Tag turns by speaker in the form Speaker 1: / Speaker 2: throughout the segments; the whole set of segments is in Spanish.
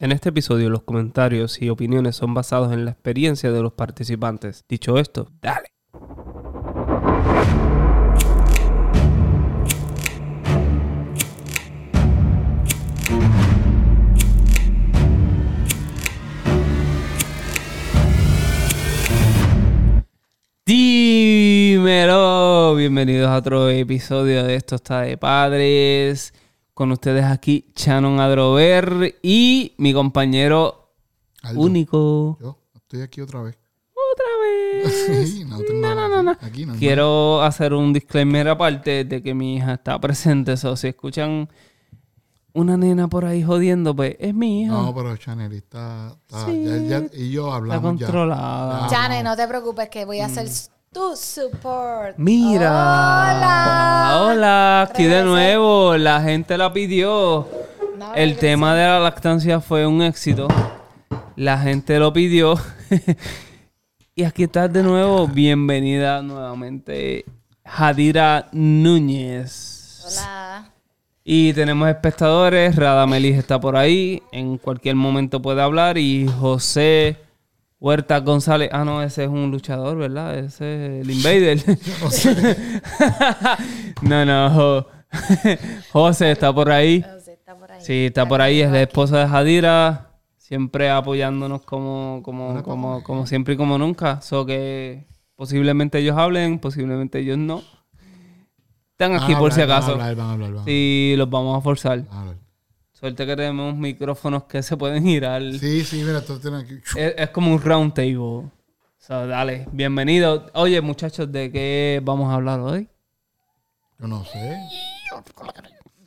Speaker 1: En este episodio los comentarios y opiniones son basados en la experiencia de los participantes. Dicho esto, dale. Dímelo, bienvenidos a otro episodio de Esto está de Padres. Con ustedes aquí, Shannon Adrover y mi compañero
Speaker 2: Aldo,
Speaker 1: único.
Speaker 2: Yo estoy aquí otra vez.
Speaker 1: Otra vez.
Speaker 2: Sí, no tengo
Speaker 1: No,
Speaker 2: nada
Speaker 1: no, no,
Speaker 2: aquí. Aquí no
Speaker 1: Quiero hacer un disclaimer aparte de que mi hija está presente. So, si escuchan una nena por ahí jodiendo, pues es mi hija.
Speaker 2: No, pero Chanel está... está-
Speaker 1: Sí.
Speaker 2: ya- ya- y yo
Speaker 1: está
Speaker 2: hablamos ya.
Speaker 1: controlada.
Speaker 2: Ya.
Speaker 3: Chane, no te preocupes que voy a hacer tu support.
Speaker 1: Mira.
Speaker 3: Hola.
Speaker 1: Hola, aquí de nuevo. La gente la pidió.
Speaker 3: No,
Speaker 1: El
Speaker 3: regresé.
Speaker 1: tema de la lactancia fue un éxito. La gente lo pidió. y aquí estás de nuevo. Bienvenida nuevamente, Jadira Núñez.
Speaker 3: Hola.
Speaker 1: Y tenemos espectadores. Radamelis está por ahí. En cualquier momento puede hablar. Y José Huerta González. Ah, no, ese es un luchador, ¿verdad? Ese es el Invader. no, no. Jo- José está por ahí.
Speaker 3: José está por ahí.
Speaker 1: Sí, está por ahí. Es la esposa de Jadira. Siempre apoyándonos como, como, como, como siempre y como nunca. So que posiblemente ellos hablen, posiblemente ellos no. Están aquí por si acaso.
Speaker 2: Van a hablar, van a hablar. van a
Speaker 1: Sí, los vamos a forzar. Suerte que tenemos micrófonos que se pueden girar.
Speaker 2: Sí, sí, mira, tú tienes aquí...
Speaker 1: Es, es como un round table. So, dale, bienvenido. Oye, muchachos, ¿de qué vamos a hablar hoy?
Speaker 2: Yo no sé.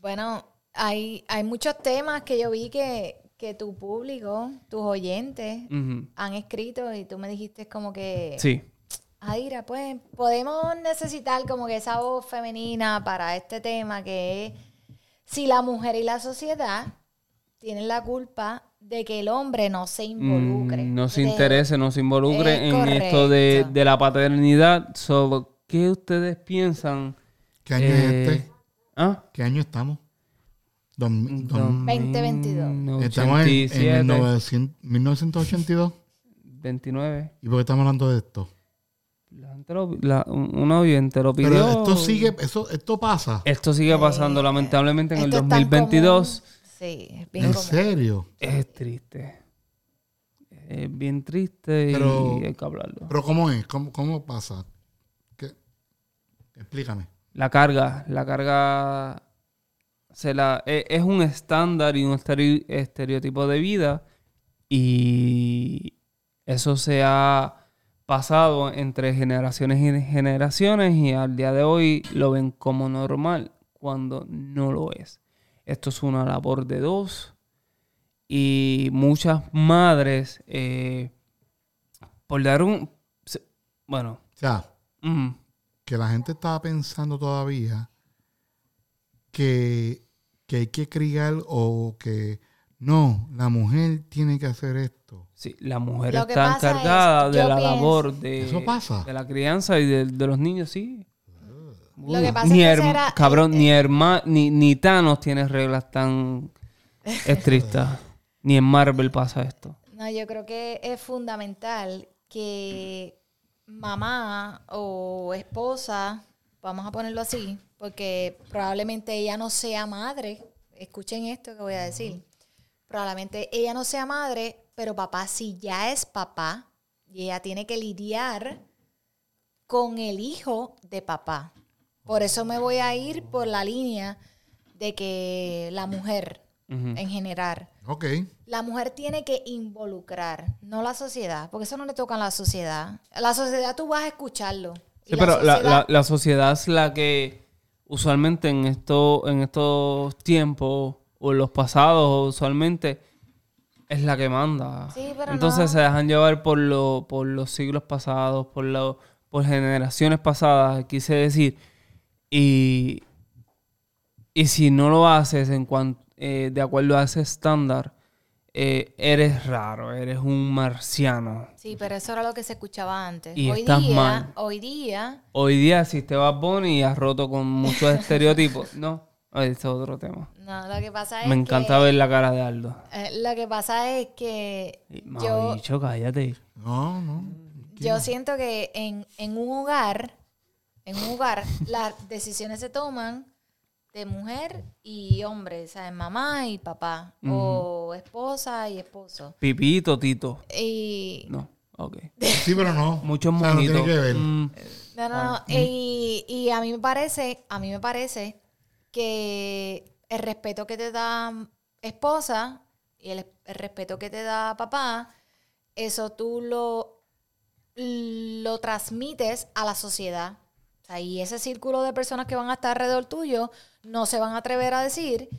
Speaker 3: Bueno, hay, hay muchos temas que yo vi que, que tu público, tus oyentes, han escrito y tú me dijiste como que...
Speaker 1: Sí.
Speaker 3: Adira, pues podemos necesitar como que esa voz femenina para este tema que es si la mujer y la sociedad tienen la culpa de que el hombre no se involucre.
Speaker 1: Mm, no se
Speaker 3: De-
Speaker 1: interese, no se involucre
Speaker 3: Es
Speaker 1: en esto de,
Speaker 3: correcto.
Speaker 1: de la paternidad. So, ¿Qué ustedes piensan?
Speaker 2: ¿Qué año
Speaker 1: Eh,
Speaker 2: es este?
Speaker 1: ¿Ah?
Speaker 2: ¿Qué año estamos? Dos- dos-
Speaker 3: 2022.
Speaker 2: estamos en, en
Speaker 1: 87,
Speaker 2: 1900 1982.
Speaker 1: 29.
Speaker 2: ¿Y por qué estamos hablando de esto?
Speaker 1: La gente lo- la- un oyente lo pidió.
Speaker 2: Pero esto sigue... Eso, esto pasa.
Speaker 1: Esto sigue pasando lamentablemente en el
Speaker 3: Esto es tan
Speaker 1: 2022.
Speaker 3: común. Sí, es bien
Speaker 2: ¿En
Speaker 3: común.
Speaker 2: serio?
Speaker 1: Es triste. Es bien triste
Speaker 2: Pero-
Speaker 1: y hay que hablarlo.
Speaker 2: ¿Pero cómo es? ¿Cómo, cómo pasa? ¿Qué? Explícame.
Speaker 1: La carga, la carga se la, e- es un estándar y un estere- estereotipo de vida y eso se ha pasado entre generaciones y generaciones y al día de hoy lo ven como normal cuando no lo es. Esto es una labor de dos y muchas madres, eh, por dar un... Bueno,
Speaker 2: O sea, que la gente estaba pensando todavía que, que hay que criar o que no, la mujer tiene que hacer esto.
Speaker 1: Sí, la mujer
Speaker 3: Lo
Speaker 1: está encargada
Speaker 3: es,
Speaker 1: de la
Speaker 3: pienso-
Speaker 1: labor de,
Speaker 2: Eso pasa.
Speaker 1: de la crianza y de, de los niños, sí.
Speaker 3: Lo que pasa
Speaker 1: ni
Speaker 3: es que
Speaker 1: cabrón,
Speaker 3: eh,
Speaker 1: ni herma, ni, ni Thanos tiene reglas tan estrictas. ni en Marvel pasa esto.
Speaker 3: No, yo creo que es fundamental que mamá o esposa, vamos a ponerlo así, porque probablemente ella no sea madre. Escuchen esto que voy a decir. Probablemente ella no sea madre, pero papá sí ya es papá y ella tiene que lidiar con el hijo de papá. Por eso me voy a ir por la línea de que la mujer en general
Speaker 2: Ok.
Speaker 3: la mujer tiene que involucrar, no la sociedad, porque eso no le toca a la sociedad. La sociedad tú vas a escucharlo.
Speaker 1: Sí, pero la,
Speaker 3: sociedad-
Speaker 1: la- la sociedad es la que usualmente en, esto, en estos tiempos o en los pasados usualmente es la que manda.
Speaker 3: Sí, pero
Speaker 1: Entonces
Speaker 3: no.
Speaker 1: se dejan llevar por, lo, por los siglos pasados, por, lo, por generaciones pasadas, quise decir. Y, y si no lo haces en cuan- eh, de acuerdo a ese estándar, eh, eres raro, eres un marciano.
Speaker 3: Sí, pero eso era lo que se escuchaba antes.
Speaker 1: Y
Speaker 3: hoy
Speaker 1: estás
Speaker 3: día,
Speaker 1: mal.
Speaker 3: hoy día,
Speaker 1: Hoy día, si te vas Bonnie y has roto con muchos estereotipos, no. Ese es otro tema.
Speaker 3: No, lo que pasa es
Speaker 1: Me encanta
Speaker 3: que,
Speaker 1: ver la cara de Aldo.
Speaker 3: eh, lo que pasa es que
Speaker 1: Y,
Speaker 3: yo,
Speaker 1: Bicho, cállate.
Speaker 2: No, no.
Speaker 3: yo siento que en, en un hogar, en un hogar, las decisiones se toman de mujer y hombre, ¿sabes? Mamá y papá, o esposa y esposo.
Speaker 1: Pipito, Tito.
Speaker 3: Y
Speaker 1: No, ok.
Speaker 2: Sí, pero no.
Speaker 1: Muchos
Speaker 2: O sea, no
Speaker 1: mojitos.
Speaker 2: tiene que ver.
Speaker 1: Mm,
Speaker 3: No, no, no. Y, y a mí me parece, a mí me parece que el respeto que te da esposa y el, respeto que te da papá, eso tú lo, lo transmites a la sociedad. Y ese círculo de personas que van a estar alrededor tuyo no se van a atrever a decir,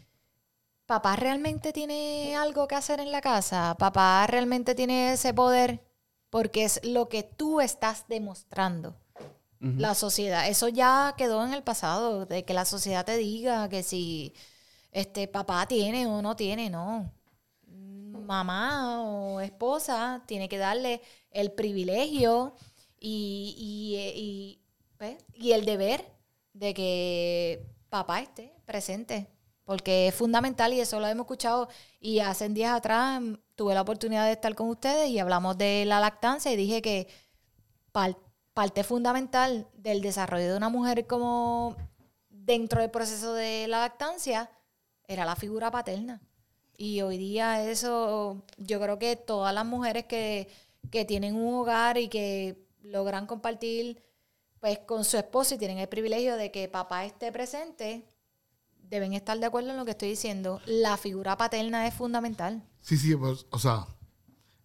Speaker 3: papá realmente tiene algo que hacer en la casa, papá realmente tiene ese poder, porque es lo que tú estás demostrando la sociedad. Eso ya quedó en el pasado, de que la sociedad te diga que si este papá tiene o no tiene, no. Mamá o esposa tiene que darle el privilegio y, y, eh, y, y el deber de que papá esté presente. Porque es fundamental y eso lo hemos escuchado. Y hace días atrás tuve la oportunidad de estar con ustedes y hablamos de la lactancia y dije que parte fundamental del desarrollo de una mujer como dentro del proceso de la lactancia era la figura paterna. Y hoy día eso, yo creo que todas las mujeres que, que tienen un hogar y que logran compartir pues con su esposo y tienen el privilegio de que papá esté presente, deben estar de acuerdo en lo que estoy diciendo. La figura paterna es fundamental.
Speaker 2: Sí, sí, pues, o sea,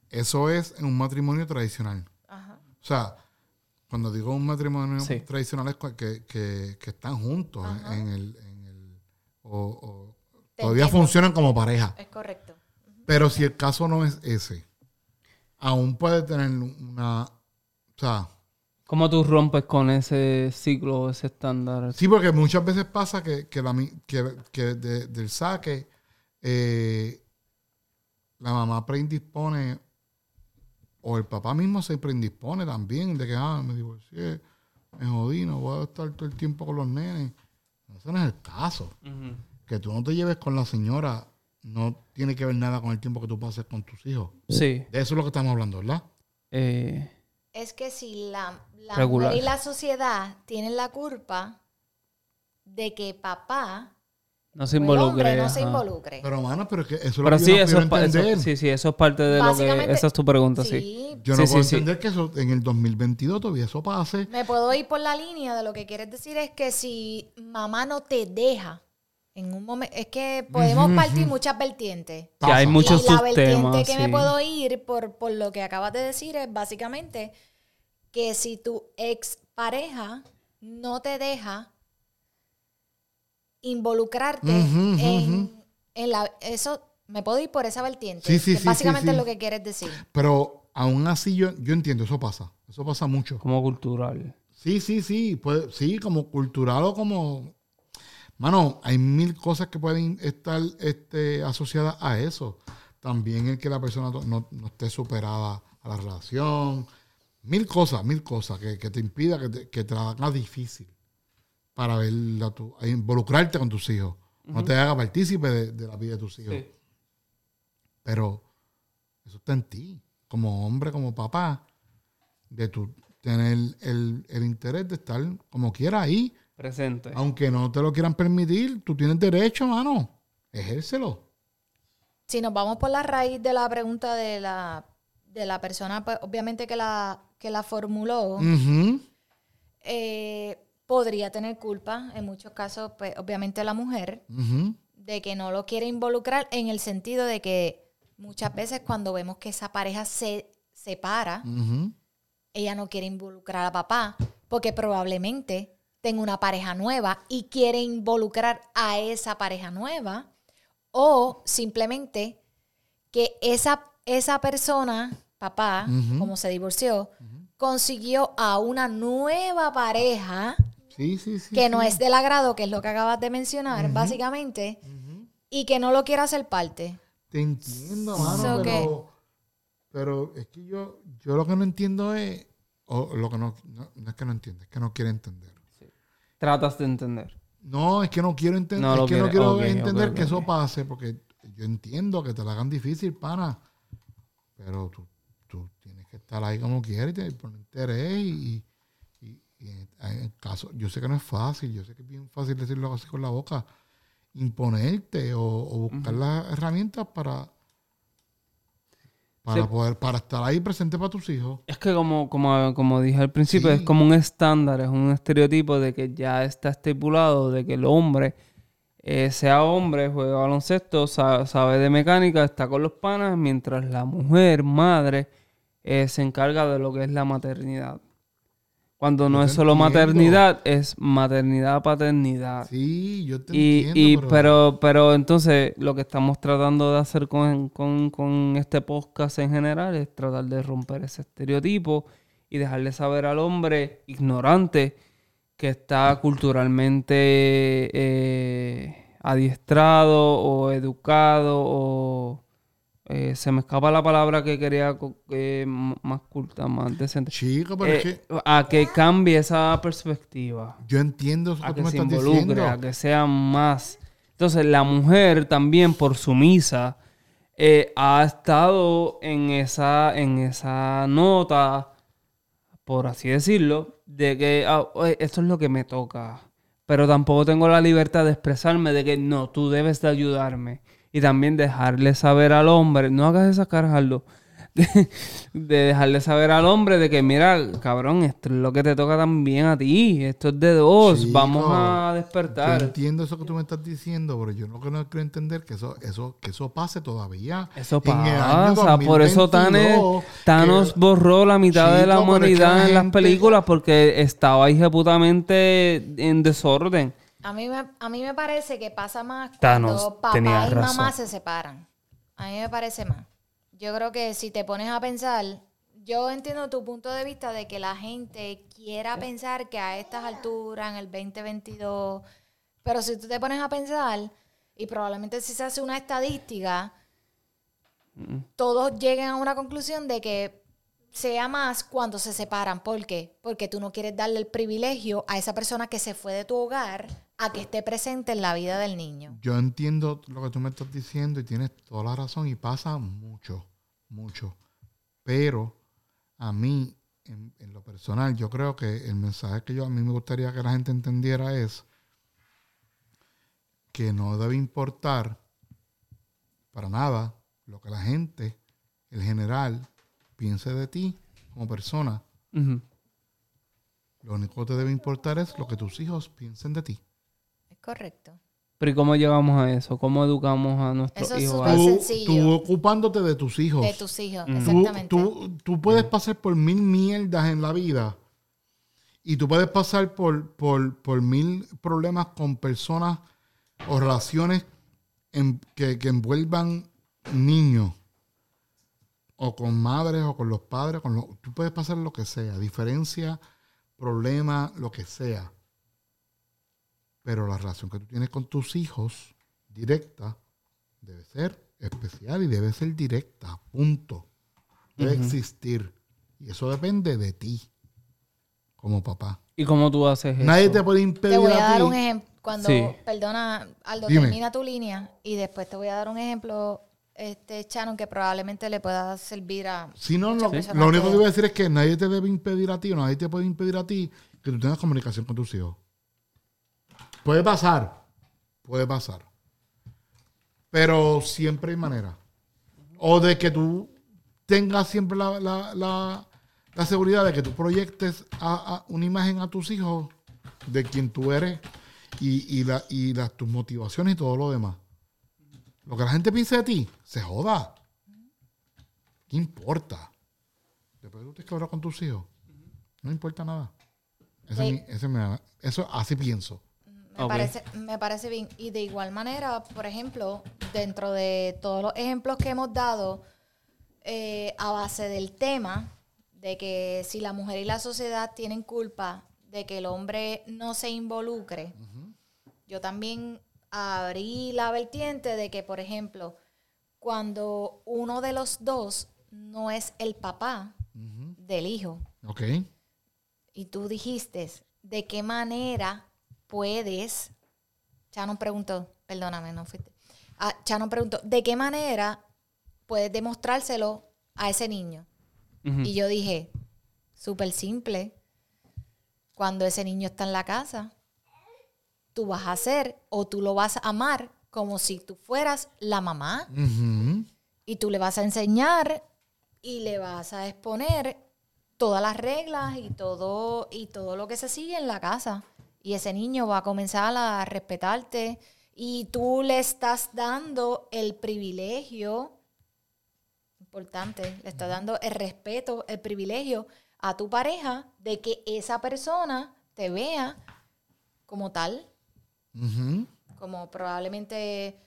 Speaker 2: eso es en un matrimonio tradicional.
Speaker 3: Ajá.
Speaker 2: O sea, cuando digo un matrimonio
Speaker 1: Sí.
Speaker 2: tradicional es que, que, que están juntos en-
Speaker 3: Ajá.
Speaker 2: en el... En el o, o todavía
Speaker 3: entiendo.
Speaker 2: funcionan como pareja.
Speaker 3: Es correcto.
Speaker 2: Pero si el caso no es ese, aún puede tener una... O sea,
Speaker 1: ¿Cómo tú rompes con ese ciclo, ese estándar?
Speaker 2: sí, porque muchas veces pasa que, que, la, mi- que, que de- del saque eh, la mamá predispone o el papá mismo se predispone también de que, ah, me divorcié, me jodí, no voy a estar todo el tiempo con los nenes. Ese no es el caso. Que tú no te lleves con la señora no tiene que ver nada con el tiempo que tú pases con tus hijos.
Speaker 1: Sí.
Speaker 2: De eso es lo que estamos hablando, ¿verdad?
Speaker 1: Eh,
Speaker 3: Es que si la, la
Speaker 1: Regular.
Speaker 3: mujer y la sociedad tienen la culpa de que papá
Speaker 1: no se
Speaker 3: el
Speaker 1: involucre.
Speaker 3: hombre no se involucre.
Speaker 2: Pero, mano, pero es que eso es lo
Speaker 1: Pero
Speaker 2: que
Speaker 1: sí,
Speaker 2: yo no
Speaker 1: eso es, eso-
Speaker 2: entender.
Speaker 1: sí, sí, eso es parte de lo que... Esa es tu pregunta, sí.
Speaker 3: sí,
Speaker 2: Yo no
Speaker 1: Sí,
Speaker 2: puedo
Speaker 1: sí, sí.
Speaker 2: entender que eso en el 2022 todavía eso pase.
Speaker 3: me puedo ir por la línea de lo que quieres decir es que si mamá no te deja en un momento, es que podemos partir muchas vertientes.
Speaker 1: Que hay muchos
Speaker 3: y la vertiente que me puedo ir por, por lo que acabas de decir es básicamente que si tu ex pareja no te deja involucrarte en, la eso me puedo ir por esa vertiente
Speaker 2: Sí, sí,
Speaker 3: que
Speaker 2: sí,
Speaker 3: básicamente
Speaker 2: sí, sí.
Speaker 3: es lo que quieres decir
Speaker 2: Pero aún así yo, yo entiendo, eso pasa. Eso pasa mucho.
Speaker 1: Como cultural.
Speaker 2: Sí, sí, sí. Puede, sí, como cultural o como... Mano, hay mil cosas que pueden estar este, asociadas a eso. También el que la persona no, no esté superada a la relación. Mil cosas, mil cosas que, que te impida, que te, que te la haga difícil para ver a tu, a involucrarte con tus hijos. No te haga partícipe de, de la vida de tus hijos.
Speaker 1: Sí.
Speaker 2: Pero eso está en ti, como hombre, como papá, de tu tener el, el interés de estar como quiera ahí.
Speaker 1: Presente.
Speaker 2: Aunque no te lo quieran permitir, tú tienes derecho, mano. Ejércelo.
Speaker 3: si nos vamos por la raíz de la pregunta de la de la persona pues, obviamente que la que la formuló eh, podría tener culpa en muchos casos pues obviamente la mujer de que no lo quiere involucrar en el sentido de que muchas veces cuando vemos que esa pareja se separa, ella no quiere involucrar a papá porque probablemente tenga una pareja nueva y quiere involucrar a esa pareja nueva o simplemente que esa, esa persona, papá, como se divorció, consiguió a una nueva pareja
Speaker 2: Sí, sí, sí.
Speaker 3: que no es del agrado, que es lo que acabas de mencionar, básicamente, y que no lo quiere hacer parte.
Speaker 2: Te entiendo, mano,
Speaker 3: So que-
Speaker 2: pero, pero es que yo, yo lo que no entiendo es, o lo que no, no, no es que no entiendo, es que no quiere entender.
Speaker 1: Tratas de entender.
Speaker 2: No, es que no quiero entender,
Speaker 1: No
Speaker 2: es que no quiero entender que eso pase, porque yo entiendo que te la hagan difícil, pana. Pero tú, tú tienes que estar ahí como quieres y te- por interés y, y- y en, en caso, yo sé que no es fácil, yo sé que es bien fácil decirlo así con la boca, imponerte o, o buscar las herramientas para para
Speaker 1: Sí.
Speaker 2: poder, para estar ahí presente para tus hijos.
Speaker 1: Es que como, como, como dije al principio,
Speaker 2: Sí.
Speaker 1: es como un estándar, es un estereotipo de que ya está estipulado de que el hombre, eh, sea hombre, juega baloncesto, sa- sabe de mecánica, está con los panas, mientras la mujer, madre, eh, se encarga de lo que es la maternidad. Cuando no es solo
Speaker 2: entiendo.
Speaker 1: maternidad, es maternidad, paternidad.
Speaker 2: Sí, yo te
Speaker 1: Y,
Speaker 2: entiendo,
Speaker 1: y-
Speaker 2: pero,
Speaker 1: pero, pero entonces lo que estamos tratando de hacer con, con- con este podcast en general es tratar de romper ese estereotipo y dejarle saber al hombre ignorante que está culturalmente eh, adiestrado o educado o eh, se me escapa la palabra que quería eh, más culta, más decente.
Speaker 2: chico, pero es
Speaker 1: Eh,
Speaker 2: que
Speaker 1: a que cambie esa perspectiva
Speaker 2: yo entiendo eso
Speaker 1: a
Speaker 2: que
Speaker 1: que
Speaker 2: me
Speaker 1: se involucre,
Speaker 2: diciendo.
Speaker 1: a que sea más. Entonces, la mujer también, por sumisa, eh, ha estado en esa, en esa nota, por así decirlo, de que ah, esto es lo que me toca. Pero tampoco tengo la libertad de expresarme de que no, tú debes de ayudarme. Y también dejarle saber al hombre, no hagas esa cara, Aldo, de, de dejarle saber al hombre de que, mira, cabrón, esto es lo que te toca también a ti. Esto es de dos.
Speaker 2: Chico,
Speaker 1: Vamos a
Speaker 2: Yo
Speaker 1: despertar.
Speaker 2: entiendo eso que tú me estás diciendo, pero yo no creo, entender que eso, eso, que eso pase todavía.
Speaker 1: Eso pasa. Por eso
Speaker 2: 2022,
Speaker 1: Thanos
Speaker 2: que-
Speaker 1: borró la mitad de la humanidad en las películas porque estaba ejecutamente en desorden.
Speaker 3: A mí, me, a mí me parece que pasa más
Speaker 1: Thanos
Speaker 3: cuando papá
Speaker 1: tenía
Speaker 3: y mamá se separan. A mí me parece más. Yo creo que si te pones a pensar, yo entiendo tu punto de vista de que la gente quiera pensar que a estas alturas, en el 2022, pero si tú te pones a pensar, y probablemente si se hace una estadística, todos lleguen a una conclusión de que sea más cuando se separan. ¿Por qué? Porque tú no quieres darle el privilegio a esa persona que se fue de tu hogar a que esté presente en la vida del niño.
Speaker 2: Yo entiendo lo que tú me estás diciendo y tienes toda la razón y pasa mucho, mucho. Pero a mí, en, en lo personal, yo creo que el mensaje que yo a mí me gustaría que la gente entendiera es que no debe importar para nada lo que la gente, el general, piense de ti como persona. Lo único que te debe importar es lo que tus hijos piensen de ti.
Speaker 3: Es correcto.
Speaker 1: Pero ¿y cómo llegamos a eso? ¿Cómo educamos a nuestros
Speaker 3: Eso es
Speaker 1: hijos?
Speaker 3: súper
Speaker 1: a-
Speaker 2: Tú,
Speaker 3: sencillo.
Speaker 2: tú ocupándote de tus hijos.
Speaker 3: De tus hijos,
Speaker 1: Mm.
Speaker 3: Exactamente.
Speaker 2: tú- tú puedes pasar por mil mierdas en la vida y tú puedes pasar por, por, por mil problemas con personas o relaciones en- que, que envuelvan niños o con madres o con los padres. Con lo- tú puedes pasar lo que sea, diferencia, problema, lo que sea. Pero la relación que tú tienes con tus hijos, directa, debe ser especial y debe ser directa, punto. Debe existir. Y eso depende de ti, como papá.
Speaker 1: ¿Y cómo tú haces eso?
Speaker 2: Nadie te puede impedir
Speaker 3: Te voy a
Speaker 2: a
Speaker 3: dar
Speaker 2: ti.
Speaker 3: un ejemplo. Cuando,
Speaker 1: Sí.
Speaker 3: perdona, Aldo,
Speaker 2: Dime.
Speaker 3: termina tu línea y después te voy a dar un ejemplo, este Shannon, que probablemente le pueda servir a...
Speaker 2: Si no, lo,
Speaker 3: personas
Speaker 2: lo único
Speaker 3: que-
Speaker 2: que voy a decir es que nadie te debe impedir a ti o nadie te puede impedir a ti que tú tengas comunicación con tus hijos. Puede pasar, puede pasar. Pero siempre hay manera. O de que tú tengas siempre la, la- la- la seguridad de que tú proyectes a- a una imagen a tus hijos de quien tú eres y, y, la- y las, tus motivaciones y todo lo demás. Lo que la gente piense de ti, se joda. ¿Qué importa? Después tú te cabras con tus hijos. No importa nada. Ese
Speaker 3: Sí.
Speaker 2: es mi- ese me- eso así pienso.
Speaker 3: Me, parece, me parece bien. Y de igual manera, por ejemplo, dentro de todos los ejemplos que hemos dado, eh, a base del tema de que si la mujer y la sociedad tienen culpa de que el hombre no se involucre, yo también abrí la vertiente de que, por ejemplo, cuando uno de los dos no es el papá del hijo,
Speaker 2: ¿Ok?
Speaker 3: y tú dijiste de qué manera puedes Shannon preguntó, perdóname, no fuiste. Ah, Shannon preguntó, ¿de qué manera puedes demostrárselo a ese niño? Y yo dije, súper simple. Cuando ese niño está en la casa, tú vas a hacer o tú lo vas a amar como si tú fueras la mamá. Y tú le vas a enseñar y le vas a exponer todas las reglas y todo y todo lo que se sigue en la casa. Y ese niño va a comenzar a respetarte. Y tú le estás dando el privilegio importante, le estás dando el respeto, el privilegio a tu pareja de que esa persona te vea como tal. Como probablemente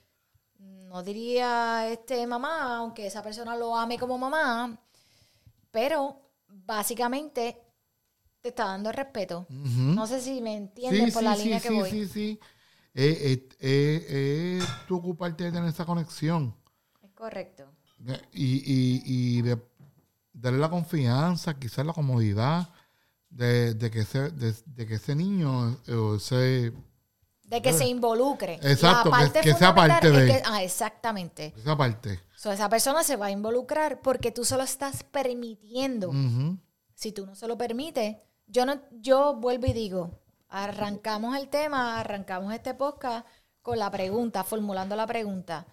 Speaker 3: no diría este mamá, aunque esa persona lo ame como mamá, pero básicamente te está dando respeto.
Speaker 2: Ujú.
Speaker 3: No sé si me entienden
Speaker 2: Sí,
Speaker 3: por
Speaker 2: sí,
Speaker 3: la
Speaker 2: sí,
Speaker 3: línea
Speaker 2: sí,
Speaker 3: que voy.
Speaker 2: sí, sí. Eh, eh, eh, eh, tú ocuparte de tener esa conexión
Speaker 3: Es correcto.
Speaker 2: Y, y, y de darle la confianza, quizás la comodidad de, de que, ese, de, de que ese niño eh, o ese,
Speaker 3: De que se involucre.
Speaker 2: Exacto,
Speaker 3: La
Speaker 2: que-
Speaker 3: parte
Speaker 2: que sea parte de-
Speaker 3: que- ah, exactamente.
Speaker 2: esa parte.
Speaker 3: So, esa persona se va a involucrar porque tú solo estás permitiendo. Si tú no se lo permites, yo no, yo vuelvo y digo, arrancamos el tema, arrancamos este podcast con la pregunta, formulando la pregunta.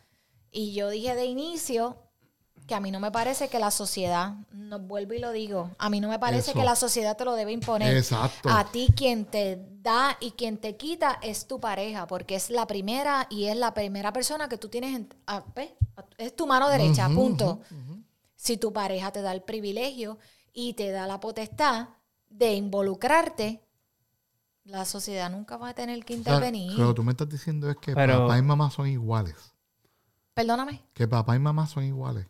Speaker 3: Y yo dije de inicio que a mí no me parece que la sociedad, no vuelvo y lo digo, a mí no me parece
Speaker 2: Eso.
Speaker 3: que la sociedad te lo debe imponer.
Speaker 2: Exacto.
Speaker 3: A ti quien te da y quien te quita es tu pareja, porque es la primera y es la primera persona que tú tienes, en- a- es tu mano derecha, punto. Si tu pareja te da el privilegio y te da la potestad de involucrarte, la sociedad nunca va a tener que intervenir.
Speaker 2: que tú me estás diciendo es que
Speaker 1: Pero-
Speaker 2: papá y mamá son iguales.
Speaker 3: Perdóname,
Speaker 2: Que papá y mamá son iguales.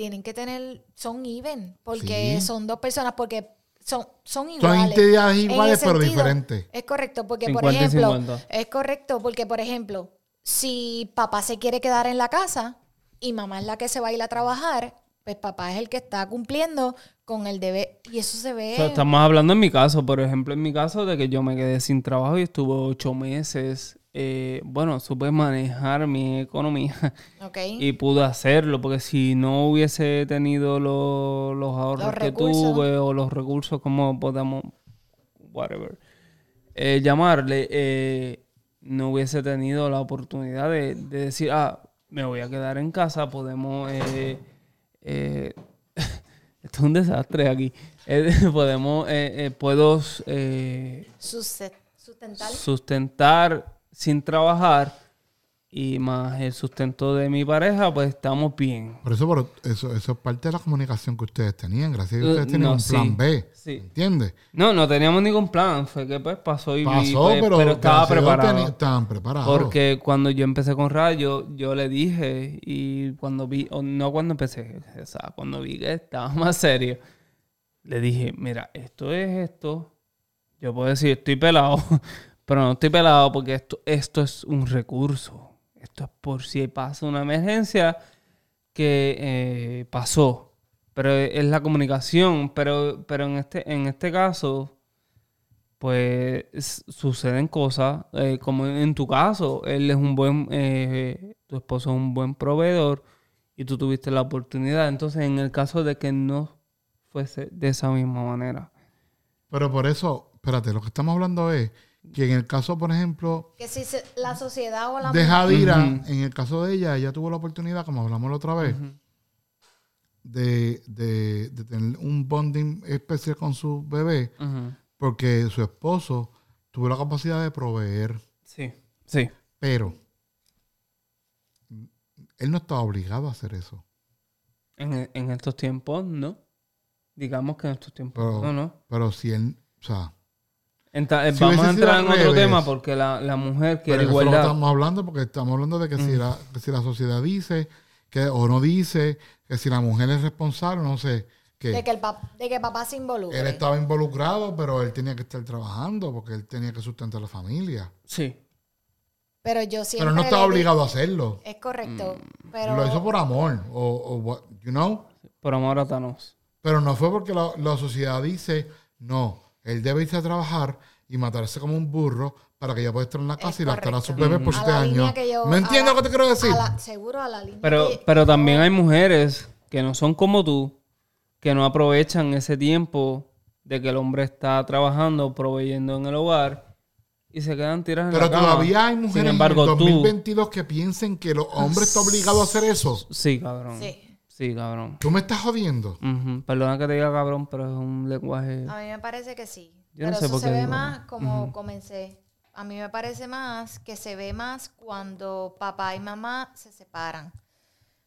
Speaker 3: Tienen que tener, son even, porque
Speaker 2: Sí.
Speaker 3: son dos personas, porque son, son
Speaker 2: Son
Speaker 3: iguales.
Speaker 2: entidades
Speaker 3: En
Speaker 2: iguales, pero
Speaker 3: sentido,
Speaker 2: diferentes.
Speaker 3: Es correcto, porque por
Speaker 1: 50 y
Speaker 3: ejemplo,
Speaker 1: 50.
Speaker 3: es correcto, porque por ejemplo, si papá se quiere quedar en la casa y mamá es la que se va a ir a trabajar, pues papá es el que está cumpliendo con el deber. Y eso se ve.
Speaker 1: O sea, estamos hablando en mi caso, por ejemplo, en mi caso de que yo me quedé sin trabajo y estuve ocho meses. Eh, bueno, supe manejar mi economía
Speaker 3: Ok.
Speaker 1: y pude hacerlo, porque si no hubiese tenido lo- los ahorros
Speaker 3: Los
Speaker 1: que tuve o los recursos, como podamos, whatever, eh, llamarle, eh, no hubiese tenido la oportunidad de, de decir, ah, me voy a quedar en casa, podemos... esto es un desastre aquí. Podemos, puedo
Speaker 3: Suste- Sustentar.
Speaker 1: sustentar sin trabajar y más el sustento de mi pareja, pues estamos bien.
Speaker 2: Por eso, por eso, eso es parte de la comunicación que ustedes tenían. Gracias a que
Speaker 1: Eh,
Speaker 2: ustedes tenían
Speaker 1: no,
Speaker 2: un plan
Speaker 1: sí.
Speaker 2: B.
Speaker 1: Sí.
Speaker 2: ¿Entiendes?
Speaker 1: No, no teníamos ningún plan, fue que pues pasó y,
Speaker 2: Pasó,
Speaker 1: pues,
Speaker 2: pero,
Speaker 1: estaba
Speaker 2: gracias a Dios
Speaker 1: preparado.
Speaker 2: estaban preparados.
Speaker 1: Porque cuando yo empecé con radio, yo le dije, y cuando vi, o no cuando empecé, o sea, cuando vi que estaba más serio, le dije, mira, esto es esto. Yo puedo decir, estoy pelado, pero no estoy pelado porque esto, esto es un recurso. Esto es por si pasa una emergencia que eh, pasó. Pero es la comunicación. Pero, pero en, este, en este caso, pues suceden cosas, eh, como en tu caso, él es un buen, eh, tu esposo es un buen proveedor y tú tuviste la oportunidad. Entonces, en el caso de que no fuese de esa misma manera.
Speaker 2: Pero por eso, espérate, lo que estamos hablando es que en el caso, por ejemplo,
Speaker 3: Que si se- la sociedad o la
Speaker 2: de Jadira, en el caso de ella, ella tuvo la oportunidad, como hablamos la otra vez, de, de- de tener un bonding especial con su bebé, porque su esposo tuvo la capacidad de proveer,
Speaker 1: Sí, sí.
Speaker 2: pero él no estaba obligado a hacer eso.
Speaker 1: En, en estos tiempos, no. Digamos que en estos tiempos,
Speaker 2: Pero-
Speaker 1: no, no.
Speaker 2: Pero si él, o sea,
Speaker 1: Entra- eh,
Speaker 2: Si
Speaker 1: vamos a entrar en otro tema porque la, la mujer
Speaker 2: pero
Speaker 1: quiere
Speaker 2: eso lo
Speaker 1: igualdad.
Speaker 2: estamos hablando porque estamos hablando de que si,
Speaker 1: Mm.
Speaker 2: la, que si la sociedad dice que o no dice que si la mujer es responsable, no sé, que
Speaker 3: de que el pap- de que papá se involucre.
Speaker 2: él estaba involucrado, pero él tenía que estar trabajando porque él tenía que sustentar a la familia.
Speaker 1: Sí.
Speaker 3: Pero yo siempre
Speaker 2: Pero no estaba obligado a hacerlo.
Speaker 3: Es correcto,
Speaker 1: Mm.
Speaker 3: pero
Speaker 2: Lo hizo por amor, o, o what- you know.
Speaker 1: Por amor a Thanos.
Speaker 2: Pero no fue porque la, la sociedad dice, no, él debe irse a trabajar y matarse como un burro para que ella pueda estar en la casa
Speaker 3: Es
Speaker 2: y lactar a
Speaker 3: correcto.
Speaker 2: sus bebés por siete años.
Speaker 3: que yo-
Speaker 2: ¿Me
Speaker 3: a
Speaker 2: entiendes
Speaker 3: la-
Speaker 2: lo que te quiero decir?
Speaker 3: a la- seguro a la línea.
Speaker 1: Pero,
Speaker 3: que-
Speaker 1: pero también hay mujeres que no son como tú, que no aprovechan ese tiempo de que el hombre está trabajando, proveyendo en el hogar y se quedan tiradas en
Speaker 2: Pero
Speaker 1: la cama.
Speaker 2: todavía hay mujeres
Speaker 1: Sin embargo,
Speaker 2: en el
Speaker 1: tú...
Speaker 2: 2022 que piensen que el hombre está obligado a hacer eso.
Speaker 1: Sí, cabrón.
Speaker 3: Sí.
Speaker 1: Sí, cabrón.
Speaker 2: Tú me estás jodiendo.
Speaker 1: Perdona que te diga cabrón, pero es un lenguaje...
Speaker 3: A mí me parece que sí.
Speaker 1: Yo no
Speaker 3: Pero
Speaker 1: sé
Speaker 3: eso
Speaker 1: por
Speaker 3: se
Speaker 1: qué
Speaker 3: ve
Speaker 1: digo.
Speaker 3: más como comencé. A mí me parece más que se ve más cuando papá y mamá se separan.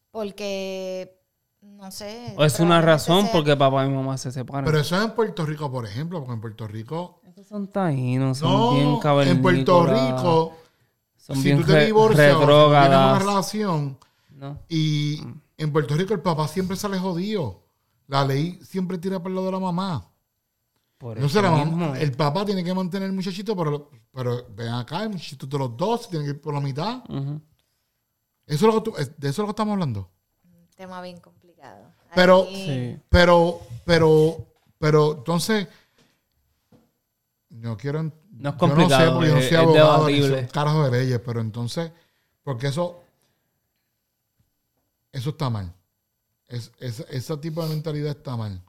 Speaker 3: Porque, no sé.
Speaker 1: O es una razón
Speaker 3: sea-
Speaker 1: porque papá y mamá se separan.
Speaker 2: Pero eso es en Puerto Rico, por ejemplo, porque en Puerto Rico.
Speaker 1: Estos son taínos, son
Speaker 2: No,
Speaker 1: bien
Speaker 2: en Puerto Rico,
Speaker 1: Son
Speaker 2: si
Speaker 1: bien
Speaker 2: tú te divorcias tienes una relación
Speaker 1: ¿no?
Speaker 2: y
Speaker 1: Mm.
Speaker 2: En Puerto Rico el papá siempre sale jodido. La ley siempre tira por el lado de la mamá.
Speaker 1: Por
Speaker 2: No sé,
Speaker 1: eso
Speaker 2: la mamá- el papá tiene que mantener el muchachito, pero, pero ven acá, el muchachito de los dos tiene que ir por la mitad. Eso es lo que tú- es- de eso es lo que estamos hablando.
Speaker 3: Tema bien complicado.
Speaker 2: Pero-
Speaker 1: Sí.
Speaker 2: Pero, pero, pero, entonces, no quiero.
Speaker 1: No es
Speaker 2: Yo no sé,
Speaker 1: complicado,
Speaker 2: porque yo no soy abogado ni
Speaker 1: debatible.
Speaker 2: soy carajo de leyes, pero entonces, porque eso, eso está mal. Es, es- ese tipo de mentalidad está mal.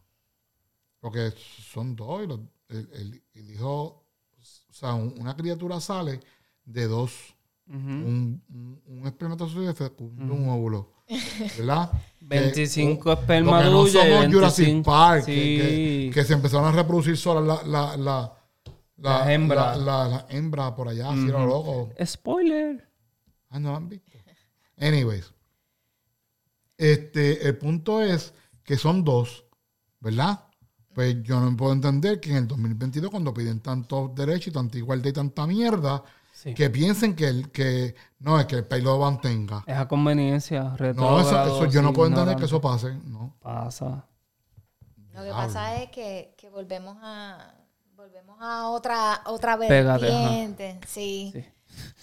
Speaker 2: Porque son dos y los- el, el- el hijo, o sea, un- una criatura sale de dos. Un, un, un espermatozoide fecunda un óvulo. ¿Verdad?
Speaker 1: 25
Speaker 2: Que-
Speaker 1: esperma
Speaker 2: porque no somos Jurassic
Speaker 1: 25
Speaker 2: Park, que-
Speaker 1: sí.
Speaker 2: que, que se empezaron a reproducir solas la, la, la, la, la- la- las hembras por allá, así era loco.
Speaker 1: Spoiler.
Speaker 2: Ah, no lo han visto. Anyways. Este, el punto es que son dos, ¿verdad? Pues yo no puedo entender que en el 2022, cuando piden tantos derechos y tanta igualdad y tanta mierda,
Speaker 1: Sí.
Speaker 2: que piensen que el que no es que el país lo mantenga.
Speaker 1: Es a conveniencia.
Speaker 2: No, eso, yo no puedo entender
Speaker 1: ignorante.
Speaker 2: que eso pase. No.
Speaker 1: pasa.
Speaker 3: Lo que pasa es que, que volvemos a volvemos a otra otra
Speaker 1: Pégate,
Speaker 3: vertiente, sí.
Speaker 1: Sí.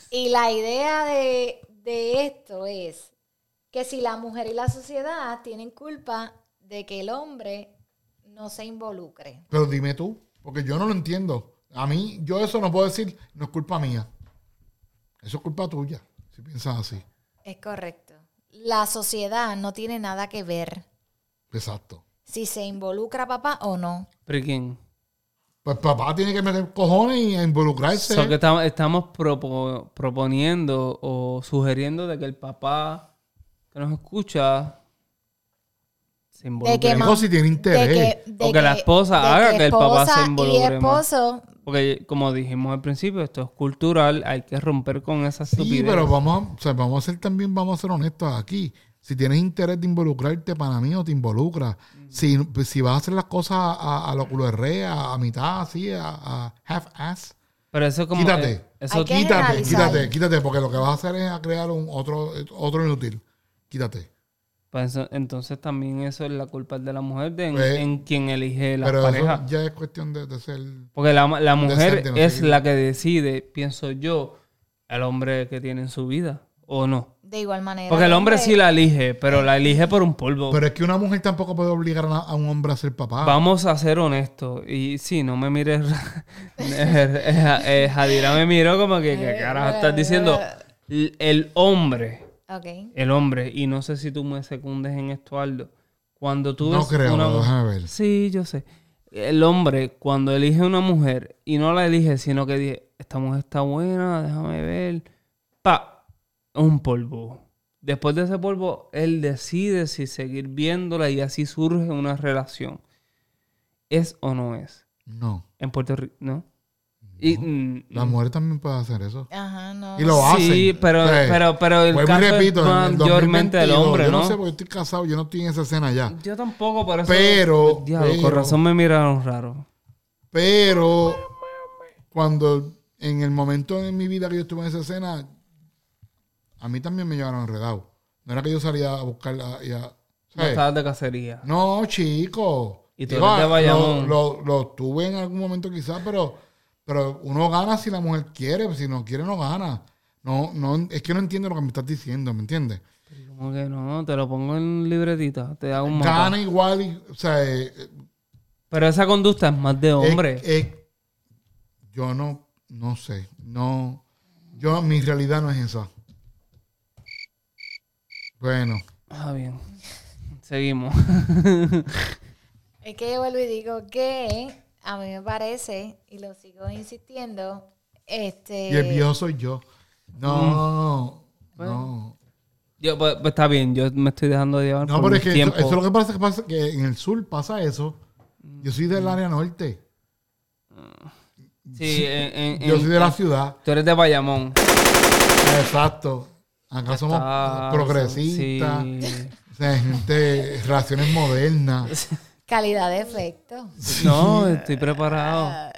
Speaker 3: Y la idea de, de esto es que si la mujer y la sociedad tienen culpa de que el hombre no se involucre.
Speaker 2: Pero dime tú, porque yo no lo entiendo. A mí, yo eso no puedo decir, no es culpa mía. Eso es culpa tuya, si piensas así.
Speaker 3: Es correcto. La sociedad no tiene nada que ver
Speaker 2: Exacto.
Speaker 3: si se involucra papá o no.
Speaker 1: ¿Pero ¿y quién?
Speaker 2: Pues papá tiene que meter cojones y involucrarse.
Speaker 1: So que estamos, estamos propo- proponiendo o sugiriendo de que el papá que nos escucha se involucre.
Speaker 3: que
Speaker 2: Hijo,
Speaker 3: ma-
Speaker 2: si tiene interés.
Speaker 3: De que, de
Speaker 1: O que la esposa
Speaker 3: de
Speaker 1: haga que el papá se involucre
Speaker 3: Y
Speaker 1: más.
Speaker 3: esposo,
Speaker 1: Porque como dijimos al principio, esto es cultural, hay que romper con esa
Speaker 2: sí, pero vamos a, o sea, vamos a ser también, vamos a ser honestos aquí. Si tienes interés de involucrarte, para mí no te involucra. Si, pues, si vas a hacer las cosas a, a lo culo de re, a, a mitad, así, a, a half-ass,
Speaker 1: Pero eso como...
Speaker 2: Quítate.
Speaker 1: eh, eso-
Speaker 3: que
Speaker 2: quítate, quítate, quítate, porque lo que vas a hacer es a crear un otro, otro inútil. Quítate.
Speaker 1: pues eso- entonces también eso es la culpa de la mujer, de en,
Speaker 2: Pues,
Speaker 1: en quien elige la
Speaker 2: Pero
Speaker 1: pareja.
Speaker 2: eso ya es cuestión de, de ser.
Speaker 1: Porque la, la mujer
Speaker 2: no
Speaker 1: es la que decide, pienso yo, el hombre que tiene en su vida, ¿o no?
Speaker 3: de igual manera.
Speaker 1: Porque el hombre sí la elige, pero la elige por un polvo.
Speaker 2: Pero es que una mujer tampoco puede obligar a, a un hombre a ser papá.
Speaker 1: Vamos a ser honestos. Y sí, no me mires. Eh, Jadira me miró como que, ¿qué carajo estás diciendo? El hombre, El hombre, y no sé si tú me secundes en esto, Aldo. Cuando tú
Speaker 2: no
Speaker 1: ves
Speaker 2: creo,
Speaker 1: una
Speaker 2: déjame ver.
Speaker 1: Sí, yo sé. El hombre, cuando elige una mujer, y no la elige, sino que dice, esta mujer está buena, déjame ver. Pa, un polvo. Después de ese polvo, él decide si seguir viéndola y así surge una relación. ¿Es o no es?
Speaker 2: No.
Speaker 1: En Puerto Rico, ¿no? Y, mm,
Speaker 2: La mujer también puede hacer eso.
Speaker 3: Ajá, no.
Speaker 2: Y lo hacen.
Speaker 1: Sí, pero,
Speaker 2: O sea,
Speaker 1: pero, pero el
Speaker 2: y
Speaker 1: caso
Speaker 2: repito,
Speaker 1: es mayormente del
Speaker 2: 2022,
Speaker 1: hombre,
Speaker 2: yo
Speaker 1: ¿no?
Speaker 2: no sé porque estoy casado, yo no estoy en esa escena ya.
Speaker 1: Yo tampoco, por eso...
Speaker 2: Pero,
Speaker 1: Diablo,
Speaker 2: pero-
Speaker 1: con razón me miraron raro.
Speaker 2: Pero cuando en el momento en mi vida que yo estuve en esa escena, a mí también me llevaron enredado. No era que yo salía a buscarla y a.
Speaker 1: No
Speaker 2: ¿sabes?
Speaker 1: estabas de cacería.
Speaker 2: No, chico.
Speaker 1: Y tú
Speaker 2: Digo,
Speaker 1: eres de
Speaker 2: ah,
Speaker 1: Bayamón.
Speaker 2: Lo, lo, lo tuve en algún momento quizás, pero, pero uno gana si la mujer quiere, si no quiere no gana. No, no, es que no entiendo lo que me estás diciendo, ¿me entiendes?
Speaker 1: Como que no, te lo pongo en libretita, te hago un mapa.
Speaker 2: Gana igual, y, o sea, eh,
Speaker 1: Pero esa conducta es más de
Speaker 2: es-
Speaker 1: hombre.
Speaker 2: es- yo no, no sé, no, yo, mi realidad no es esa. Bueno.
Speaker 1: Ah, bien. Seguimos.
Speaker 3: Es que yo vuelvo y digo que a mí me parece, y lo sigo insistiendo, este...
Speaker 2: Y el viejo soy yo. No, no.
Speaker 1: Yo, pues, pues, está bien, yo me estoy dejando de llevar.
Speaker 2: No,
Speaker 1: por
Speaker 2: pero es que eso, es lo que pasa, que pasa, que en el sur pasa eso. Yo soy del área norte.
Speaker 1: Sí, en- en-
Speaker 2: Yo soy de la ciudad.
Speaker 1: Tú eres de Bayamón.
Speaker 2: Exacto. Acá somos progresistas.
Speaker 1: sí.
Speaker 2: O sea, gente, relaciones modernas.
Speaker 3: Calidad de efecto.
Speaker 1: No, estoy preparado.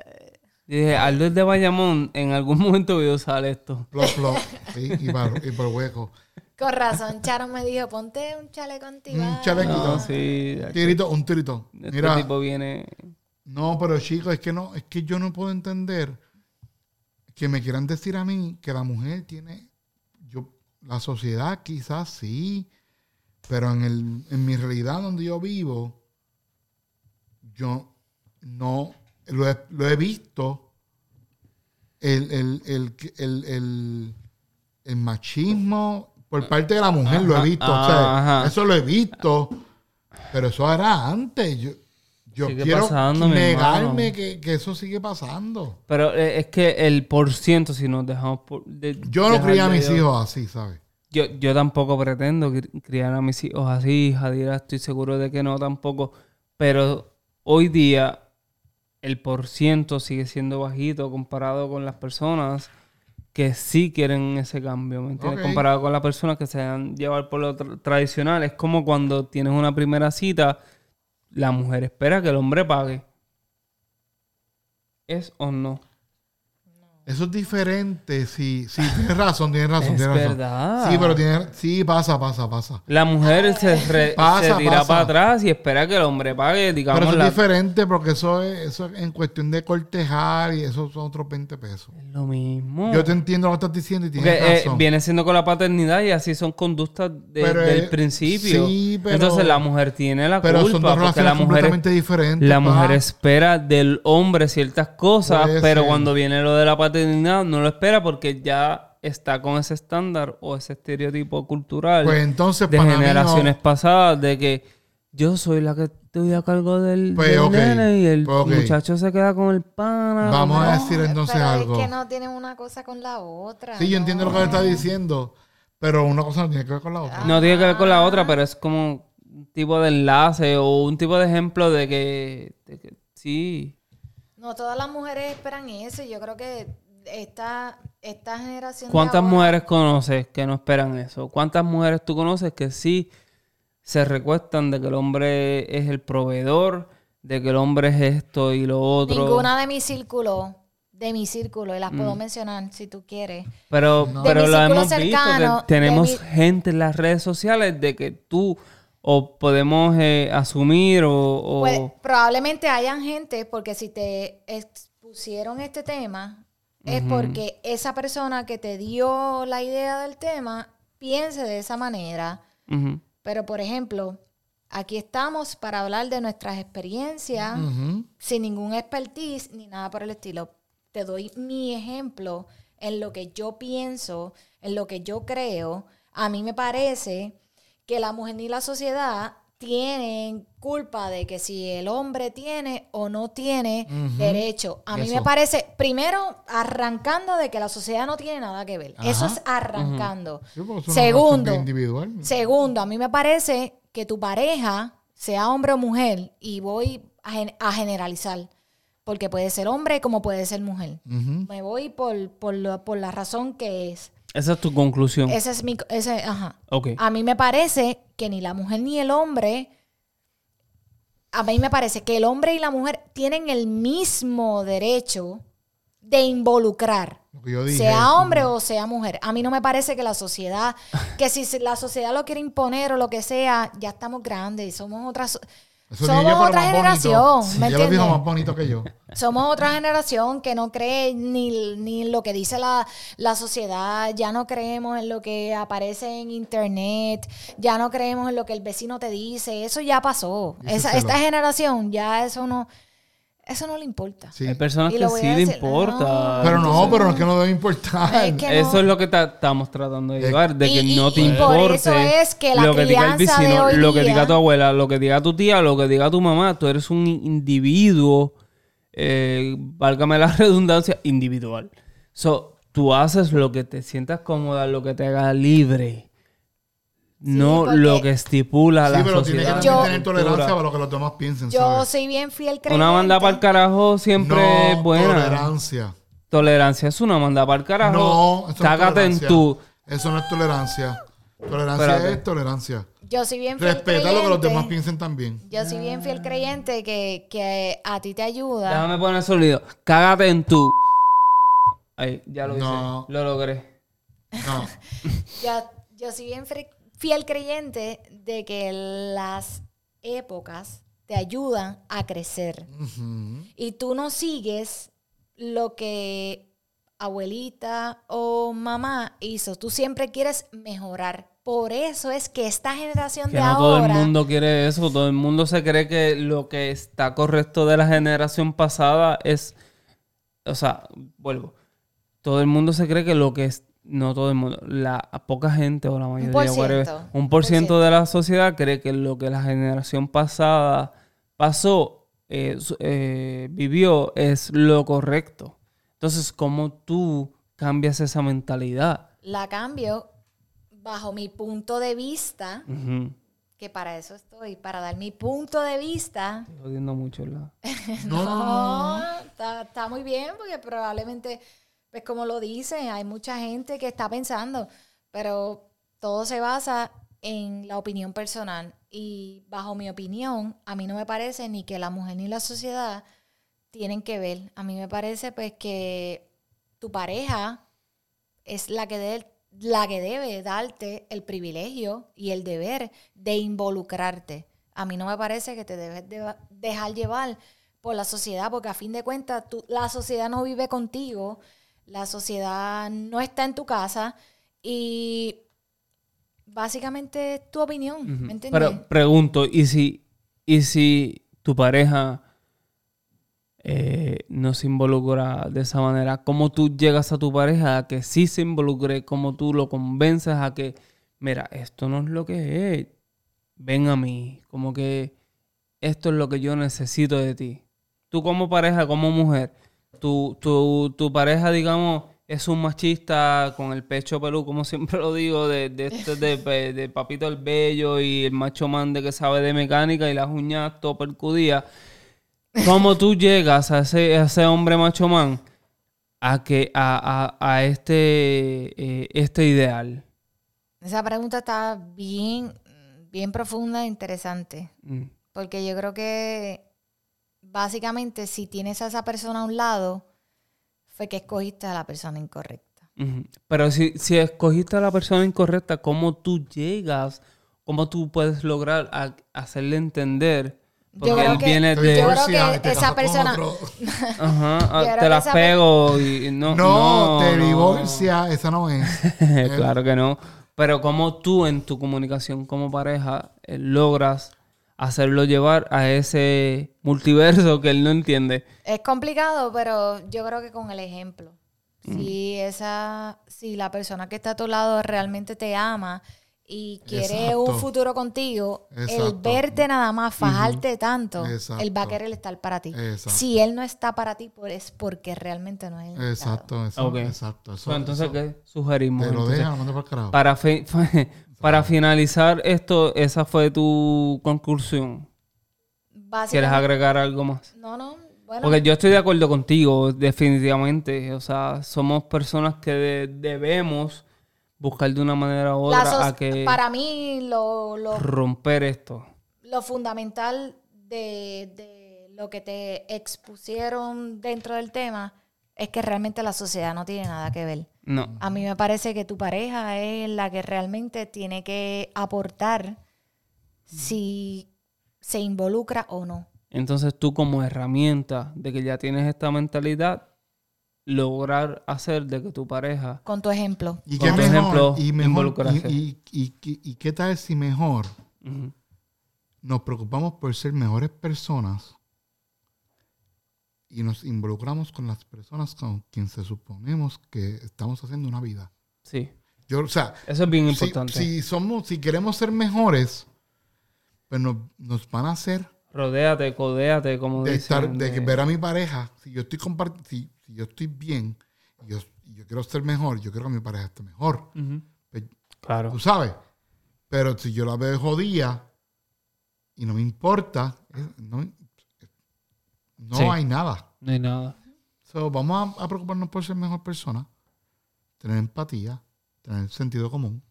Speaker 1: Dije, Aldo es de Bayamón. En algún momento voy a usar esto.
Speaker 2: Plop, plop. Sí, y, por, y por hueco.
Speaker 3: Con razón, Charo me dijo, ponte un chaleco antibala.
Speaker 2: Un chalequito.
Speaker 1: No, sí.
Speaker 2: Tirito, un tirito.
Speaker 1: Este
Speaker 2: Mira,
Speaker 1: tipo viene...
Speaker 2: no, pero chicos, es que no, es que yo no puedo entender que me quieran decir a mí que la mujer tiene, yo, la sociedad quizás sí, pero en el, en mi realidad donde yo vivo, yo no lo he, lo he visto el, el, el, el, machismo por parte de la mujer, lo he visto. o sea,
Speaker 1: Ajá.
Speaker 2: eso lo he visto, pero eso era antes. Yo, yo quiero
Speaker 1: pasando,
Speaker 2: negarme que, que eso sigue pasando.
Speaker 1: Pero eh, es que el por ciento, si nos dejamos por... de-
Speaker 2: Yo no crié a mis
Speaker 1: yo-
Speaker 2: hijos así, ¿sabes?
Speaker 1: Yo, yo tampoco pretendo cri- criar a mis hijos así, Jadira, estoy seguro de que no tampoco. Pero hoy día el por ciento sigue siendo bajito comparado con las personas que sí quieren ese cambio, ¿me entiendes? Comparado con las personas que se han llevar por lo tra- tradicional. Es como cuando tienes una primera cita, la mujer espera que el hombre pague. ¿Es o no?
Speaker 2: Eso es diferente, sí, sí, tienes razón, tienes razón,
Speaker 1: Es
Speaker 2: tienes razón.
Speaker 1: verdad.
Speaker 2: Sí, pero tiene, sí, pasa, pasa, pasa.
Speaker 1: La mujer se, re-
Speaker 2: Pasa,
Speaker 1: se tira
Speaker 2: pasa.
Speaker 1: para atrás y espera que el hombre pague, digamos,
Speaker 2: Pero eso
Speaker 1: la-
Speaker 2: es diferente porque eso es, eso es en cuestión de cortejar y eso son otros 20 pesos.
Speaker 1: Es lo mismo.
Speaker 2: Yo te entiendo lo que estás diciendo y tienes
Speaker 1: Porque eh,
Speaker 2: razón.
Speaker 1: viene siendo con la paternidad y así son conductas de-
Speaker 2: Pero,
Speaker 1: del
Speaker 2: eh,
Speaker 1: principio.
Speaker 2: sí, pero-
Speaker 1: Entonces la mujer tiene la
Speaker 2: pero son
Speaker 1: culpa
Speaker 2: dos
Speaker 1: porque
Speaker 2: relaciones
Speaker 1: la mujer,
Speaker 2: completamente diferentes.
Speaker 1: la
Speaker 2: pa.
Speaker 1: mujer espera del hombre ciertas cosas,
Speaker 2: Puede
Speaker 1: pero
Speaker 2: ser.
Speaker 1: cuando viene lo de la paternidad no lo espera porque ya está con ese estándar o ese estereotipo cultural
Speaker 2: Pues entonces,
Speaker 1: de
Speaker 2: para mí no-
Speaker 1: generaciones pasadas de que yo soy la que estoy a cargo del,
Speaker 2: Pues,
Speaker 1: del
Speaker 2: ok,
Speaker 1: nene y el
Speaker 2: pues, ok.
Speaker 1: muchacho se queda con el pana.
Speaker 2: Vamos
Speaker 1: con
Speaker 2: a decir entonces
Speaker 3: pero
Speaker 2: algo.
Speaker 3: es que no tienen una cosa con la otra.
Speaker 2: Sí, yo entiendo lo que
Speaker 3: no.
Speaker 2: le está diciendo, pero una cosa no tiene que ver con la otra.
Speaker 1: No tiene que ver con la otra, pero es como un tipo de enlace o un tipo de ejemplo de que, de que sí.
Speaker 3: No todas las mujeres esperan eso. y Yo creo que esta, esta generación. de
Speaker 1: ¿Cuántas
Speaker 3: ahora-
Speaker 1: mujeres conoces que no esperan eso? ¿Cuántas mujeres tú conoces que sí se recuestan de que el hombre es el proveedor, de que el hombre es esto y lo otro?
Speaker 3: Ninguna de mi círculo, de mi círculo, y las
Speaker 1: Mm.
Speaker 3: puedo mencionar si tú quieres.
Speaker 1: Pero,
Speaker 2: No.
Speaker 1: pero lo hemos
Speaker 3: cercano,
Speaker 1: visto, que tenemos
Speaker 3: mi-
Speaker 1: gente en las redes sociales de que tú o podemos eh, asumir o... o-
Speaker 3: Pues, probablemente hayan gente, porque si te expusieron este tema, es porque esa persona que te dio la idea del tema piense de esa manera. Pero, por ejemplo, aquí estamos para hablar de nuestras experiencias sin ningún expertise ni nada por el estilo. Te doy mi ejemplo en lo que yo pienso, en lo que yo creo. A mí me parece que la mujer ni la sociedad tienen culpa de que si el hombre tiene o no tiene derecho. A mí me parece, primero, arrancando de que la sociedad no tiene nada que ver. Eso es arrancando. Segundo,
Speaker 2: individual.
Speaker 3: Segundo, a mí me parece que tu pareja, sea hombre o mujer, y voy a, gen- a generalizar, porque puede ser hombre como puede ser mujer. Me voy por, por, lo- por la razón que es.
Speaker 1: Esa es tu conclusión.
Speaker 3: Ese es mi... Ese, ajá.
Speaker 1: Ok.
Speaker 3: A mí me parece que ni la mujer ni el hombre... A mí me parece que el hombre y la mujer tienen el mismo derecho de involucrar
Speaker 2: dije.
Speaker 3: sea hombre o sea mujer. A mí no me parece que la sociedad, que si la sociedad lo quiere imponer o lo que sea, ya estamos grandes, somos otra, so-
Speaker 2: Eso
Speaker 3: somos otra generación,
Speaker 2: bonito.
Speaker 3: ¿me
Speaker 2: Ella lo dijo
Speaker 3: entiendes?
Speaker 2: más bonito que yo.
Speaker 3: somos otra generación que no cree ni, ni lo que dice la, la sociedad, ya no creemos en lo que aparece en internet, ya no creemos en lo que el vecino te dice, eso ya pasó. Esa, esta generación ya eso no... eso no le importa.
Speaker 2: Sí.
Speaker 1: Hay personas que sí le
Speaker 3: decir,
Speaker 1: importa.
Speaker 2: Pero no,
Speaker 1: Entonces,
Speaker 2: pero no es que no debe importar.
Speaker 3: Es que
Speaker 1: Eso es lo que ta- estamos tratando de llevar, de que
Speaker 3: Y-
Speaker 1: no
Speaker 3: y-
Speaker 1: te
Speaker 3: y por
Speaker 1: importe
Speaker 3: eso es que la
Speaker 1: lo que diga el vecino, lo que diga tu abuela, lo que diga tu tía, lo que diga tu mamá. Tú eres un individuo, eh, válgame la redundancia, individual. So, tú haces lo que te sientas cómoda, lo que te haga libre. No
Speaker 3: porque-
Speaker 1: lo que estipula
Speaker 2: Sí,
Speaker 1: la
Speaker 2: pero tiene que
Speaker 1: sociedad.
Speaker 2: también
Speaker 3: Yo-
Speaker 2: tener tolerancia para lo que los demás piensen,
Speaker 3: Yo
Speaker 2: ¿sabes?
Speaker 3: soy bien fiel creyente.
Speaker 1: Una manda para el carajo siempre
Speaker 2: no,
Speaker 1: es buena.
Speaker 2: tolerancia.
Speaker 1: Tolerancia es una manda para el carajo.
Speaker 2: No, eso no es
Speaker 1: Cágate en
Speaker 2: tolerancia.
Speaker 1: tu...
Speaker 2: Eso no es tolerancia. Tolerancia
Speaker 1: Espérate.
Speaker 2: es tolerancia.
Speaker 3: Yo soy bien fiel
Speaker 2: Respeta lo que los demás piensen también.
Speaker 3: Yo soy bien fiel creyente que, que a ti te ayuda.
Speaker 1: Déjame poner el sonido. Cágate en tu... Ahí, ya lo hice.
Speaker 2: No.
Speaker 1: Lo logré.
Speaker 2: No.
Speaker 3: Yo, yo soy bien fre- fiel creyente de que las épocas te ayudan a crecer. Y tú no sigues lo que abuelita o mamá hizo. Tú siempre quieres mejorar. Por eso es que esta generación
Speaker 1: Que
Speaker 3: de
Speaker 1: no todo el mundo quiere eso. Todo el mundo se cree que lo que está correcto de la generación pasada es... O sea, vuelvo. Todo el mundo se cree que lo que es... No todo el mundo. La poca gente o la mayoría.
Speaker 3: por ciento,
Speaker 1: whatever,
Speaker 3: un
Speaker 1: un por ciento de la sociedad cree que lo que la generación pasada pasó, eh, eh, vivió, es lo correcto. Entonces, ¿cómo tú cambias esa mentalidad?
Speaker 3: La cambio bajo mi punto de vista, que para eso estoy, para dar mi punto de vista.
Speaker 1: Estoy mucho, ¿verdad?
Speaker 2: No, no, no, no.
Speaker 3: está, está muy bien porque probablemente, pues como lo dice, hay mucha gente que está pensando, pero todo se basa en la opinión personal y bajo mi opinión, a mí no me parece ni que la mujer ni la sociedad tienen que ver. A mí me parece pues que tu pareja es la que, de- la que debe darte el privilegio y el deber de involucrarte. A mí no me parece que te debes de- dejar llevar por la sociedad, porque a fin de cuentas la sociedad no vive contigo, la sociedad no está en tu casa y básicamente es tu opinión. ¿me entiendes?
Speaker 1: Pero pregunto, ¿y si, y si tu pareja eh, no se involucra de esa manera? ¿Cómo tú llegas a tu pareja a que sí se involucre? ¿Cómo tú lo convences a que, mira, esto no es lo que es? Ven a mí, como que esto es lo que yo necesito de ti. Tú como pareja, como mujer, tu, tu, tu pareja, digamos, es un machista con el pecho pelú, como siempre lo digo, de, de, este- de, Papito el Bello y el macho man de que sabe de mecánica y las uñas todo percudidas. ¿Cómo tú llegas a ese, a ese hombre macho man a, que, a, a, a este, eh, este ideal?
Speaker 3: Esa pregunta está bien, bien profunda e interesante.
Speaker 1: Mm.
Speaker 3: Porque yo creo que básicamente si tienes a esa persona a un lado, fue que escogiste a la persona incorrecta.
Speaker 1: Pero si, si escogiste a la persona incorrecta, ¿cómo tú llegas? ¿Cómo tú puedes lograr a- hacerle entender? Porque
Speaker 3: creo
Speaker 1: él
Speaker 3: que-
Speaker 1: viene
Speaker 3: yo
Speaker 1: de...
Speaker 3: creo
Speaker 2: Divorcia,
Speaker 3: que
Speaker 2: te
Speaker 3: esa persona-.
Speaker 1: Ajá, ah,
Speaker 3: creo
Speaker 1: te
Speaker 3: esa-
Speaker 1: pego y no...
Speaker 2: No, te
Speaker 1: no.
Speaker 2: divorcia, esa no es.
Speaker 1: claro que no. Pero como tú en tu comunicación como pareja eh, logras hacerlo llevar a ese multiverso que él no entiende.
Speaker 3: Es complicado, pero yo creo que con el ejemplo. Si esa, si la persona que está a tu lado realmente te ama y quiere
Speaker 2: Exacto.
Speaker 3: un futuro contigo, el verte nada más, fajarte tanto,
Speaker 2: Exacto.
Speaker 3: él va a querer estar para ti.
Speaker 2: Exacto.
Speaker 3: Si él no está para ti, pues es porque realmente no es el.
Speaker 2: Exacto, exacto. Eso,
Speaker 1: So, entonces,
Speaker 2: eso.
Speaker 1: ¿qué sugerimos?
Speaker 2: Te lo
Speaker 1: Entonces,
Speaker 2: para
Speaker 1: para finalizar esto, esa fue tu conclusión. ¿Quieres agregar algo más?
Speaker 3: no, no, bueno,
Speaker 1: Porque yo estoy de acuerdo contigo, definitivamente. O sea, somos personas que de- debemos buscar de una manera u otra a que
Speaker 3: para mí lo, lo,
Speaker 1: romper esto.
Speaker 3: lo fundamental de, de lo que te expusieron dentro del tema es que realmente la sociedad no tiene nada que ver.
Speaker 1: No.
Speaker 3: A mí me parece que tu pareja es la que realmente tiene que aportar si se involucra o no.
Speaker 1: Entonces tú como herramienta de que ya tienes esta mentalidad, lograr hacer de que tu pareja...
Speaker 3: Con tu ejemplo.
Speaker 2: Y qué mejor,
Speaker 1: ejemplo,
Speaker 2: y mejor,
Speaker 1: involucrarse.
Speaker 2: y, y, y, y- y qué tal si mejor nos preocupamos por ser mejores personas y nos involucramos con las personas con quien se suponemos que estamos haciendo una vida.
Speaker 1: Sí.
Speaker 2: Yo, o sea,
Speaker 1: Eso es bien
Speaker 2: si,
Speaker 1: importante.
Speaker 2: si somos, si queremos ser mejores, pues nos, nos van a hacer
Speaker 1: Rodéate, codéate, como
Speaker 2: de
Speaker 1: dicen.
Speaker 2: estar, de
Speaker 1: de-
Speaker 2: ver a mi pareja, si yo estoy compart si, si yo estoy bien yo, yo quiero ser mejor, yo quiero que mi pareja esté mejor.
Speaker 1: Ujú.
Speaker 2: Pues,
Speaker 1: Claro.
Speaker 2: Tú sabes. Pero si yo la veo jodida y no me importa, eh, no, no
Speaker 1: Sí.
Speaker 2: hay nada.
Speaker 1: No hay nada.
Speaker 2: So, vamos a, a preocuparnos por ser mejor persona, tener empatía, tener sentido común,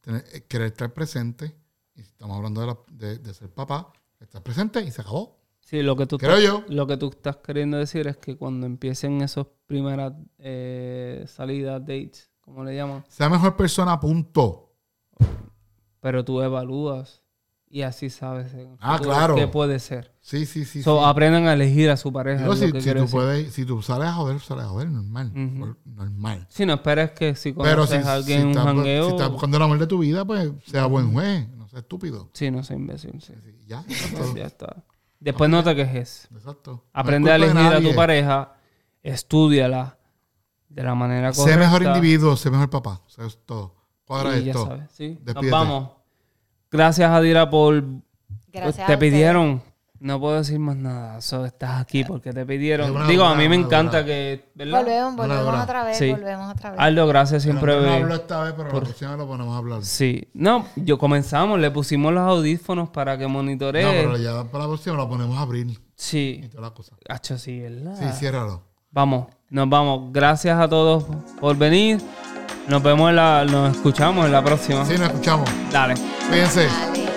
Speaker 2: tener, eh, querer estar presente. Y si estamos hablando de, la- de- de ser papá, estar presente y se acabó.
Speaker 1: Sí, lo que tú
Speaker 2: Creo yo.
Speaker 1: Lo que tú estás queriendo decir es que cuando empiecen esas primeras eh, salidas, dates, como le llaman,
Speaker 2: Sea mejor persona, punto.
Speaker 1: pero tú evalúas y así sabes
Speaker 2: Ah, claro.
Speaker 1: qué puede ser.
Speaker 2: Sí, sí, sí.
Speaker 1: So,
Speaker 2: sí.
Speaker 1: aprendan a elegir a su pareja. Lo
Speaker 2: si,
Speaker 1: que
Speaker 2: si tú
Speaker 1: decir.
Speaker 2: puedes, si tú sales a joder, sales a joder, normal. Normal.
Speaker 1: Si no esperes que si
Speaker 2: Pero
Speaker 1: conoces
Speaker 2: si,
Speaker 1: a alguien en un
Speaker 2: estás,
Speaker 1: jangueo...
Speaker 2: si estás buscando el amor de tu vida, pues sea buen juez, no sea estúpido.
Speaker 1: Sí, no soy imbécil, sí.
Speaker 2: Sí, Ya,
Speaker 1: ya está. Después no te quejes.
Speaker 2: exacto. No
Speaker 1: Aprende a elegir a tu pareja, estudiala de la manera correcta.
Speaker 2: Sé mejor individuo, sé mejor papá. O sea, es todo. Cuadra
Speaker 1: y ya
Speaker 2: esto.
Speaker 1: sabes, sí. Nos vamos. Gracias, Adira, por...
Speaker 3: Gracias.
Speaker 1: te
Speaker 3: a
Speaker 1: pidieron. No puedo decir más nada. So, estás aquí porque te pidieron.
Speaker 2: una
Speaker 1: Digo, a mí me encanta que... ¿Verdad?
Speaker 3: Volvemos,
Speaker 2: Una
Speaker 3: volvemos otra vez,
Speaker 1: Sí.
Speaker 3: volvemos otra vez.
Speaker 1: Aldo, gracias. Siempre
Speaker 2: Pero no hablo esta vez, pero la próxima lo ponemos a hablar.
Speaker 1: Sí. No, yo comenzamos. Le pusimos los audífonos para que
Speaker 2: No,
Speaker 1: monitoree.
Speaker 2: pero ya para la próxima lo ponemos a abrir y
Speaker 1: Sí.
Speaker 2: toda la cosa.
Speaker 1: Hacho, sí, ¿verdad?
Speaker 2: Sí, ciérralo.
Speaker 1: Vamos, nos vamos. Gracias a todos por venir. Nos vemos en la... Nos escuchamos en la próxima.
Speaker 2: Sí, nos escuchamos.
Speaker 1: Dale.
Speaker 2: Fíjense.
Speaker 3: Dale.